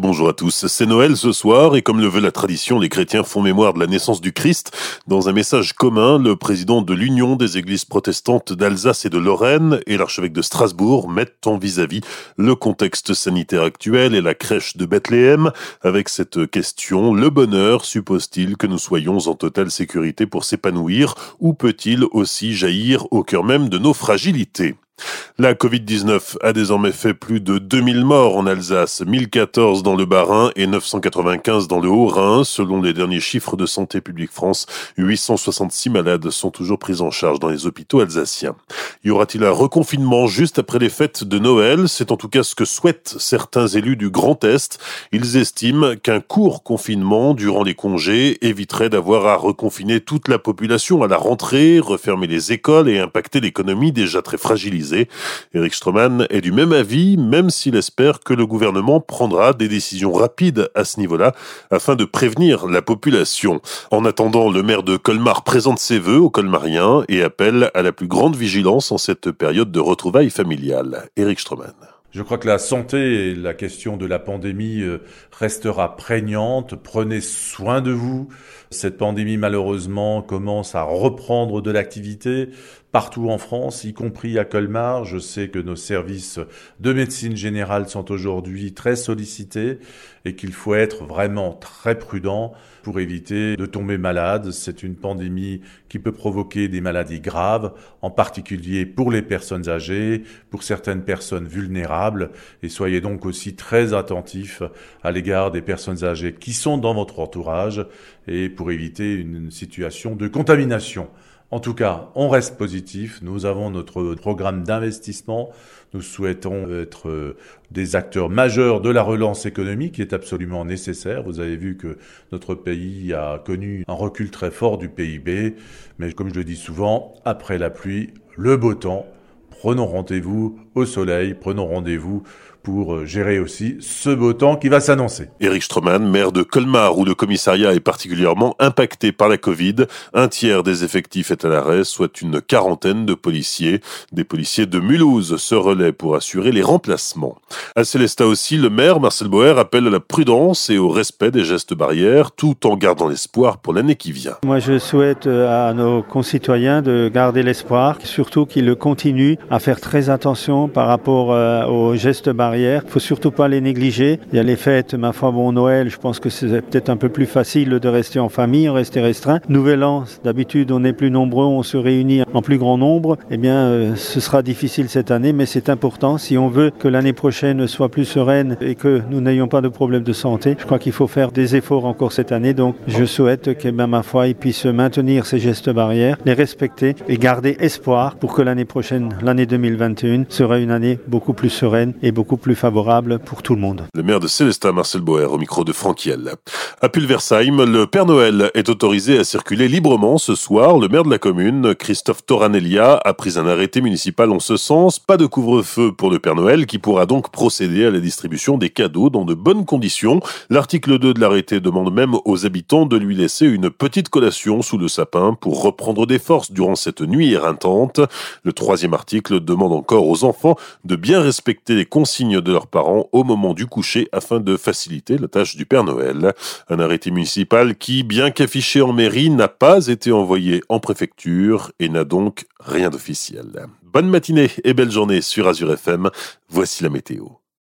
Bonjour à tous, c'est Noël ce soir et comme le veut la tradition, les chrétiens font mémoire de la naissance du Christ. Dans un message commun, le président de l'Union des églises protestantes d'Alsace et de Lorraine et l'archevêque de Strasbourg mettent en vis-à-vis le contexte sanitaire actuel et la crèche de Bethléem. Avec cette question, le bonheur suppose-t-il que nous soyons en totale sécurité pour s'épanouir ou peut-il aussi jaillir au cœur même de nos fragilités? La Covid-19 a désormais fait plus de 2000 morts en Alsace, 1014 dans le Bas-Rhin et 995 dans le Haut-Rhin. Selon les derniers chiffres de Santé publique France, 866 malades sont toujours pris en charge dans les hôpitaux alsaciens. Y aura-t-il un reconfinement juste après les fêtes de Noël? C'est en tout cas ce que souhaitent certains élus du Grand Est. Ils estiment qu'un court confinement durant les congés éviterait d'avoir à reconfiner toute la population à la rentrée, refermer les écoles et impacter l'économie déjà très fragilisée. Eric Stroman est du même avis, même s'il espère que le gouvernement prendra des décisions rapides à ce niveau-là afin de prévenir la population. En attendant, le maire de Colmar présente ses vœux aux Colmariens et appelle à la plus grande vigilance en cette période de retrouvailles familiales. Eric Stroman. Je crois que la santé et la question de la pandémie euh, restera prégnante. Prenez soin de vous. Cette pandémie, malheureusement, commence à reprendre de l'activité partout en France, y compris à Colmar. Je sais que nos services de médecine générale sont aujourd'hui très sollicités et qu'il faut être vraiment très prudent pour éviter de tomber malade. C'est une pandémie qui peut provoquer des maladies graves, en particulier pour les personnes âgées, pour certaines personnes vulnérables. Et soyez donc aussi très attentifs à l'égard des personnes âgées qui sont dans votre entourage et pour éviter une situation de contamination. En tout cas, on reste positif. Nous avons notre programme d'investissement. Nous souhaitons être des acteurs majeurs de la relance économique qui est absolument nécessaire. Vous avez vu que notre pays a connu un recul très fort du PIB. Mais comme je le dis souvent, après la pluie, le beau temps. Prenons rendez-vous au soleil, prenons rendez-vous pour euh, gérer aussi ce beau temps qui va s'annoncer. Eric Stroman, maire de Colmar, où le commissariat est particulièrement impacté par la Covid. Un tiers des effectifs est à l'arrêt, soit une quarantaine de policiers. Des policiers de Mulhouse se relaient pour assurer les remplacements. À Célestat aussi, le maire, Marcel Boer, appelle à la prudence et au respect des gestes barrières, tout en gardant l'espoir pour l'année qui vient. Moi, je souhaite euh, à nos concitoyens de garder l'espoir, surtout qu'ils continuent à faire très attention par rapport euh, aux gestes barrières il faut surtout pas les négliger. Il y a les fêtes, ma foi, bon Noël, je pense que c'est peut-être un peu plus facile de rester en famille, rester restreint. Nouvel an, d'habitude on est plus nombreux, on se réunit en plus grand nombre. Eh bien, euh, ce sera difficile cette année, mais c'est important. Si on veut que l'année prochaine soit plus sereine et que nous n'ayons pas de problèmes de santé, je crois qu'il faut faire des efforts encore cette année. Donc, je souhaite que, ben, ma foi, ils puissent maintenir ces gestes barrières, les respecter et garder espoir pour que l'année prochaine, l'année 2021, sera une année beaucoup plus sereine et beaucoup plus plus favorable pour tout le monde. Le maire de Célestat, Marcel Boer, au micro de Franquiel. À Pulversheim, le Père Noël est autorisé à circuler librement ce soir. Le maire de la commune, Christophe Toranelia, a pris un arrêté municipal en ce sens. Pas de couvre-feu pour le Père Noël qui pourra donc procéder à la distribution des cadeaux dans de bonnes conditions. L'article 2 de l'arrêté demande même aux habitants de lui laisser une petite collation sous le sapin pour reprendre des forces durant cette nuit éreintante. Le troisième article demande encore aux enfants de bien respecter les consignes de leurs parents au moment du coucher afin de faciliter la tâche du Père Noël. Un arrêté municipal qui, bien qu'affiché en mairie, n'a pas été envoyé en préfecture et n'a donc rien d'officiel. Bonne matinée et belle journée sur Azure FM. Voici la météo.